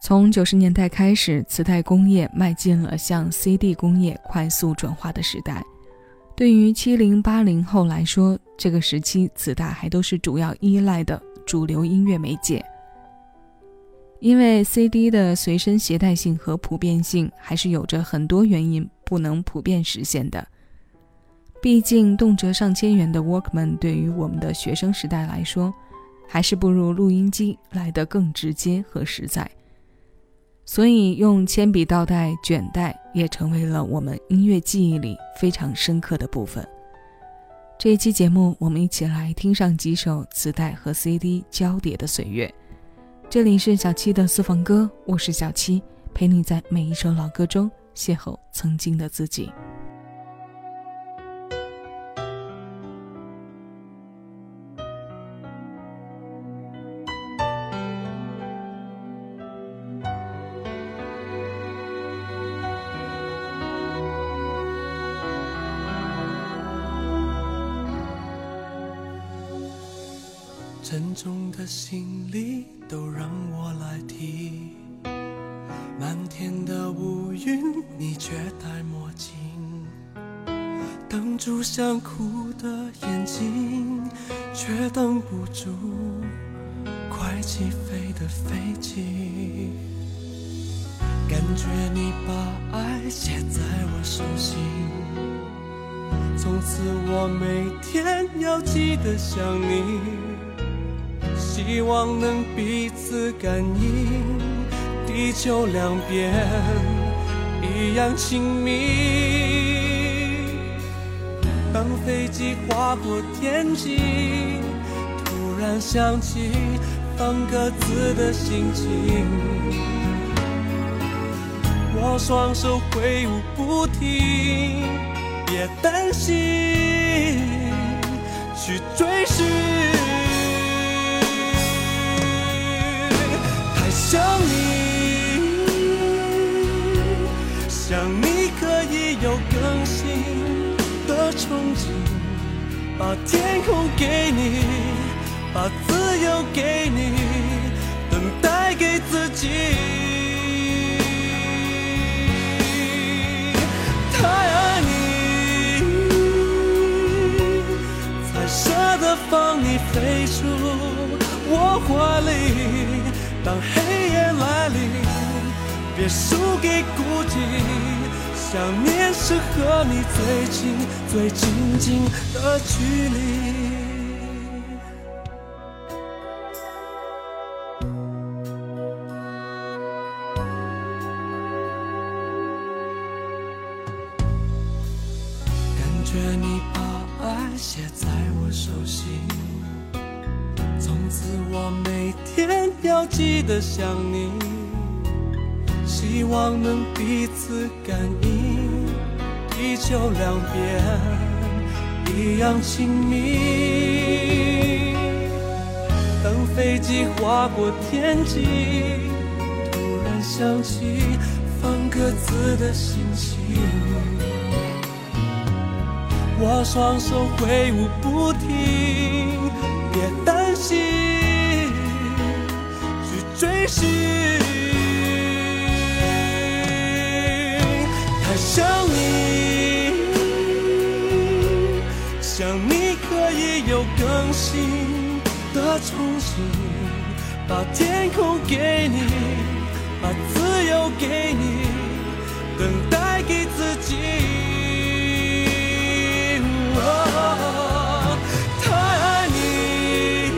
从九十年代开始，磁带工业迈进了向 CD 工业快速转化的时代。对于七零八零后来说，这个时期磁带还都是主要依赖的主流音乐媒介。因为 CD 的随身携带性和普遍性，还是有着很多原因不能普遍实现的。毕竟，动辄上千元的 Walkman 对于我们的学生时代来说，还是不如录音机来得更直接和实在。所以，用铅笔倒带、卷带也成为了我们音乐记忆里非常深刻的部分。这一期节目，我们一起来听上几首磁带和 CD 交叠的岁月。这里是小七的私房歌，我是小七，陪你在每一首老歌中邂逅曾经的自己。行李都让我来提，漫天的乌云你却戴墨镜，挡住想哭的眼睛，却挡不住快起飞的飞机。感觉你把爱写在我手心，从此我每天要记得想你。希望能彼此感应，地球两边一样亲密。当飞机划过天际，突然想起放鸽子的心情。我双手挥舞不停，别担心，去追寻。想你，想你可以有更新的憧憬，把天空给你，把自由给你，等待给自己。太爱你，才舍得放你飞出我怀里。当黑别输给孤寂。想念是和你最近最亲近的距离。感觉你把爱写在我手心。从此我每天要记得想你，望能彼此感应，地球两边一样亲密。当飞机划过天际，突然想起放鸽子的心情，我双手挥舞不停，别担。心去追寻，想你，想你可以有更新的憧憬，把天空给你，把自由给你，等待给自己。太爱你，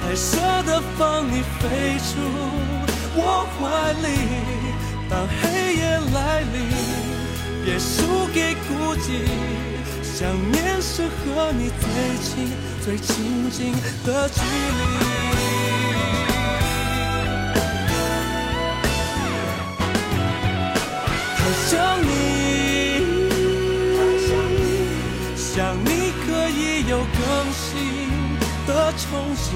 才舍得放你飞出我怀里，当别输给孤寂。想念是和你最近最亲近的距离。好想你，想你可以有更新的憧憬。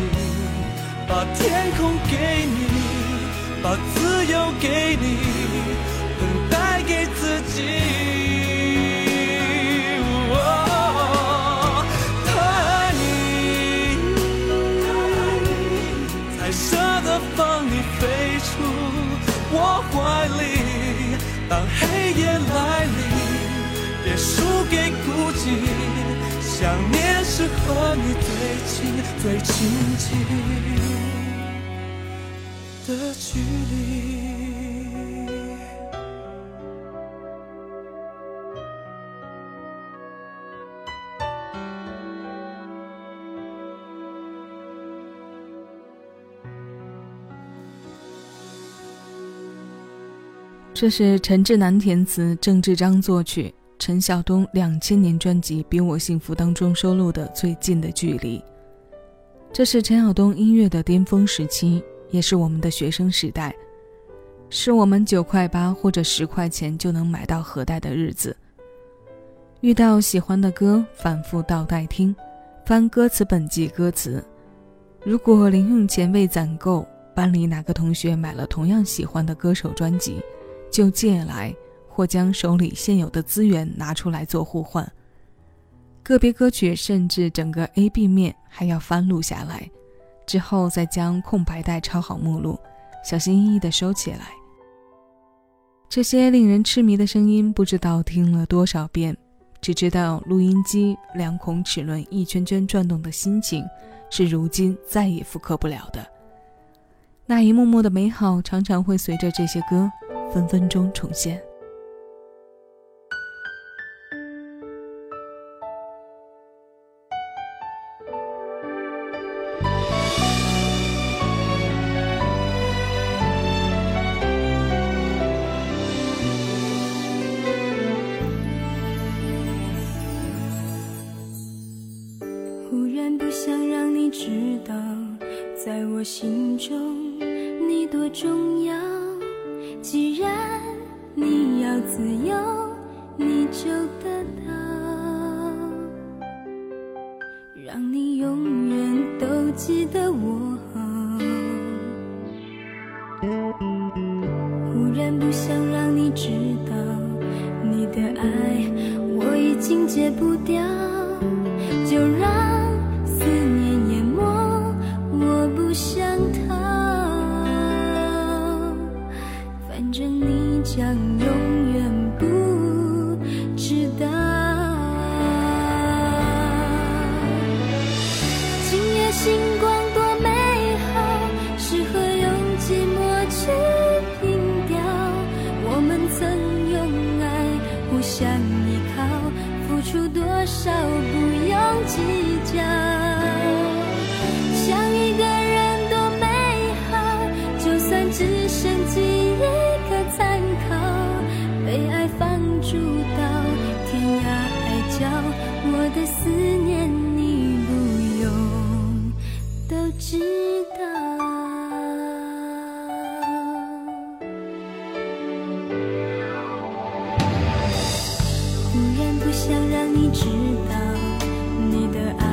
把天空给你，把自由给你，是和你最近最亲近的距离。这是陈志南填词，郑志章作曲，陈晓东两千年专辑《比我幸福》当中收录的《最近的距离》。这是陈晓东音乐的巅峰时期，也是我们的学生时代，是我们九块八或者十块钱就能买到盒带的日子。遇到喜欢的歌，反复倒带听，翻歌词本记歌词。如果零用钱未攒够，班里哪个同学买了同样喜欢的歌手专辑？就借来，或将手里现有的资源拿出来做互换。个别歌曲甚至整个 A、B 面还要翻录下来，之后再将空白带抄好目录，小心翼翼地收起来。这些令人痴迷的声音，不知道听了多少遍，只知道录音机两孔齿轮一圈圈转动的心情，是如今再也复刻不了的。那一幕幕的美好，常常会随着这些歌。分分钟重现。突然不想让你知道，在我心中你多重要。既然你要自由，你就得到，知道，你的爱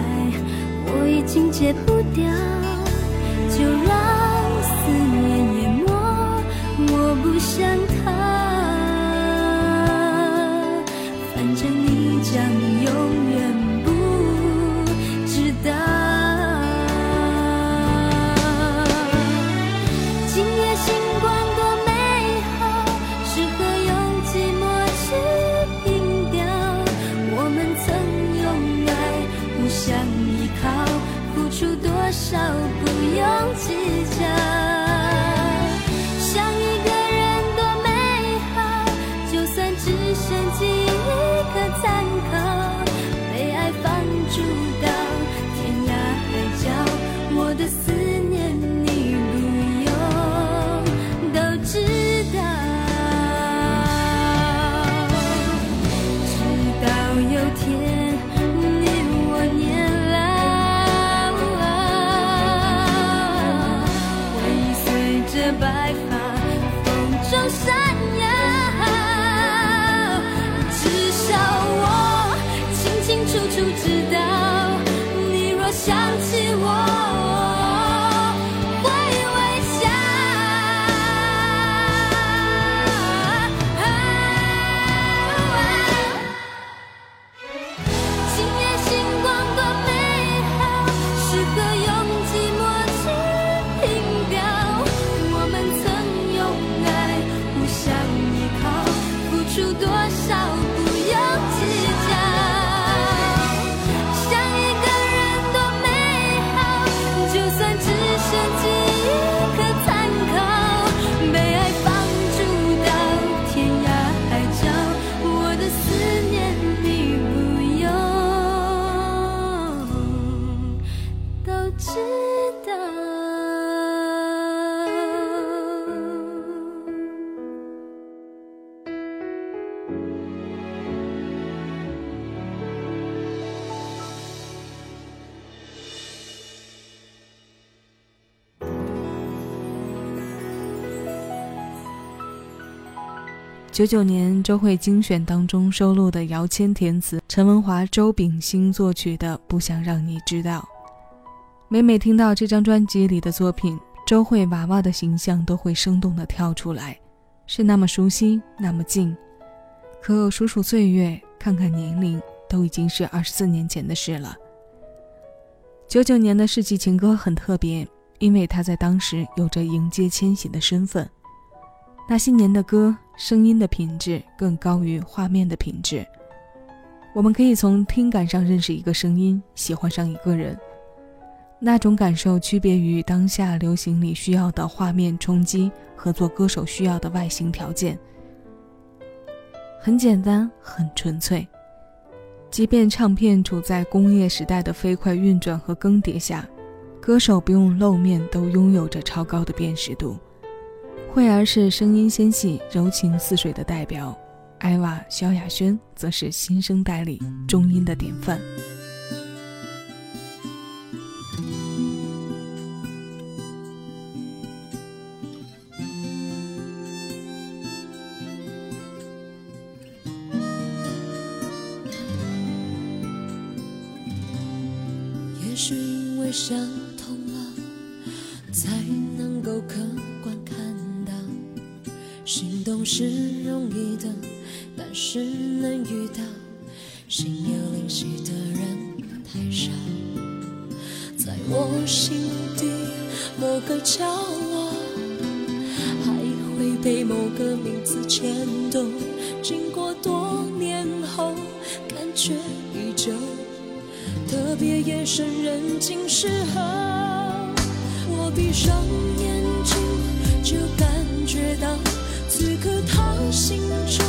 我已经戒不掉，想起九九年周慧精选当中收录的姚谦填词、陈文华、周秉新作曲的《不想让你知道》。每每听到这张专辑里的作品，周慧娃娃的形象都会生动地跳出来，是那么熟悉，那么近。可数数岁月，看看年龄，都已经是二十四年前的事了。九九年的世纪情歌很特别，因为它在当时有着迎接千禧的身份。那些年的歌，声音的品质更高于画面的品质。我们可以从听感上认识一个声音，喜欢上一个人。那种感受区别于当下流行里需要的画面冲击和做歌手需要的外形条件。很简单，很纯粹。即便唱片处在工业时代的飞快运转和更迭下，歌手不用露面都拥有着超高的辨识度。慧儿是声音纤细、柔情似水的代表，艾娃、萧亚轩则是新生代里中音的典范。我心底某个角落，还会被某个名字牵动。经过多年后，感觉依旧。特别夜深人静时候，我闭上眼睛就感觉到，此刻他心中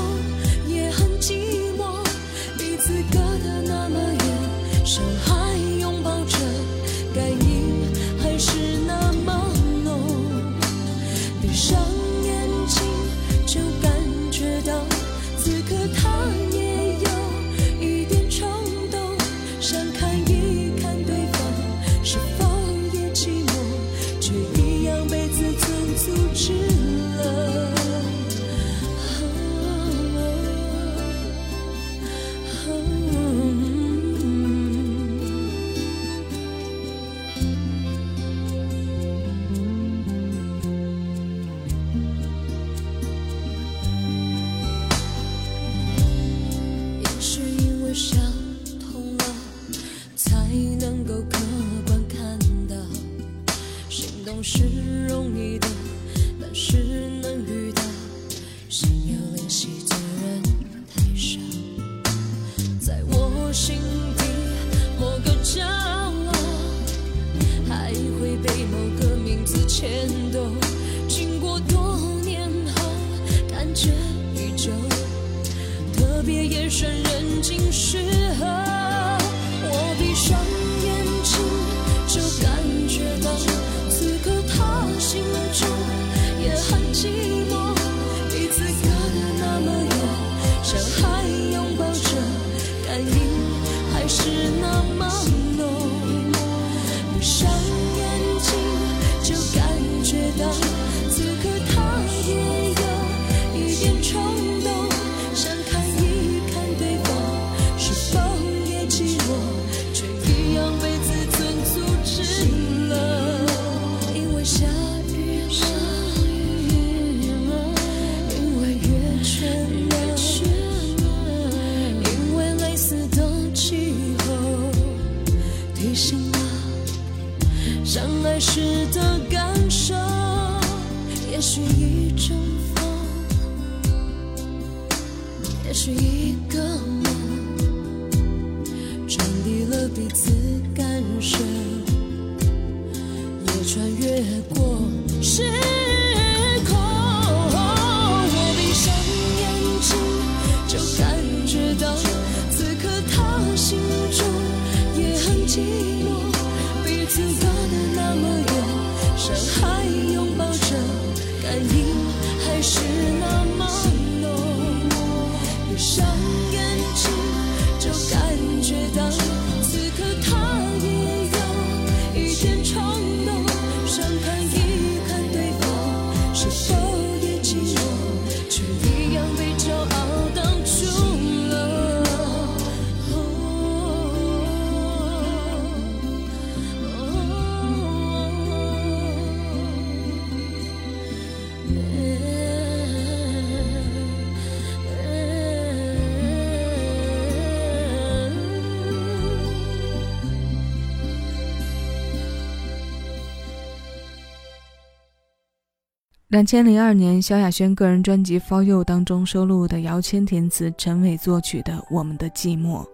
两千零二年，萧亚轩个人专辑《For You》当中收录的姚谦填词、陈伟作曲的《我们的寂寞》。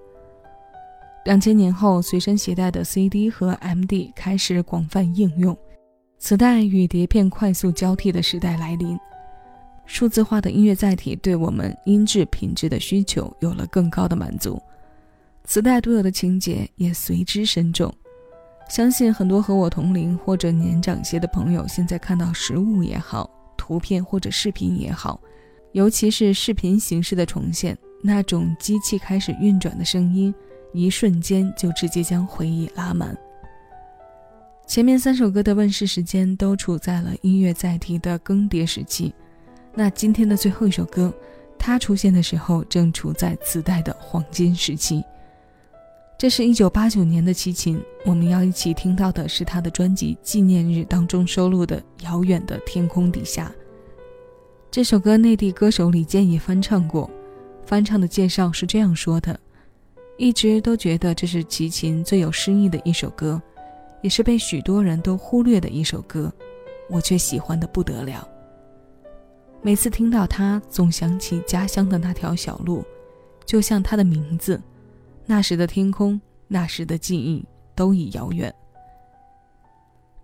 两千年后，随身携带的 CD 和 MD 开始广泛应用，磁带与碟片快速交替的时代来临，数字化的音乐载体对我们音质品质的需求有了更高的满足，磁带独有的情节也随之深重。相信很多和我同龄或者年长些的朋友，现在看到实物也好，图片或者视频也好，尤其是视频形式的重现，那种机器开始运转的声音，一瞬间就直接将回忆拉满。前面三首歌的问世时间都处在了音乐载体的更迭时期，那今天的最后一首歌，它出现的时候正处在磁带的黄金时期。这是一九八九年的齐秦，我们要一起听到的是他的专辑《纪念日》当中收录的《遥远的天空底下》。这首歌内地歌手李健也翻唱过，翻唱的介绍是这样说的：一直都觉得这是齐秦最有诗意的一首歌，也是被许多人都忽略的一首歌，我却喜欢的不得了。每次听到它，总想起家乡的那条小路，就像它的名字。那时的天空，那时的记忆，都已遥远。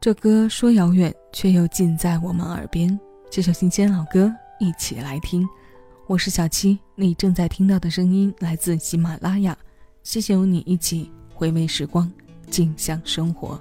这歌说遥远，却又近在我们耳边。这首新鲜老歌，一起来听。我是小七，你正在听到的声音来自喜马拉雅。谢谢有你一起回味时光，静享生活。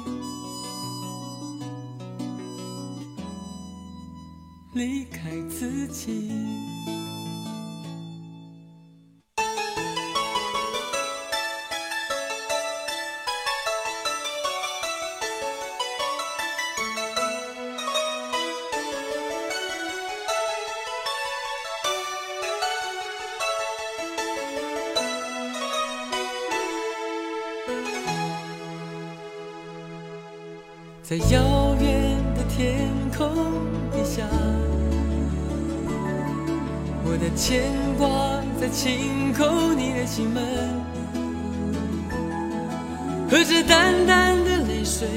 离开自己。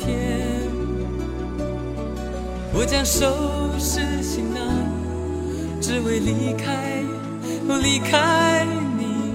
天，我将收拾行囊，只为离开，离开你，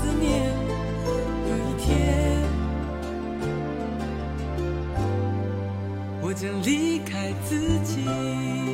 想离开自己。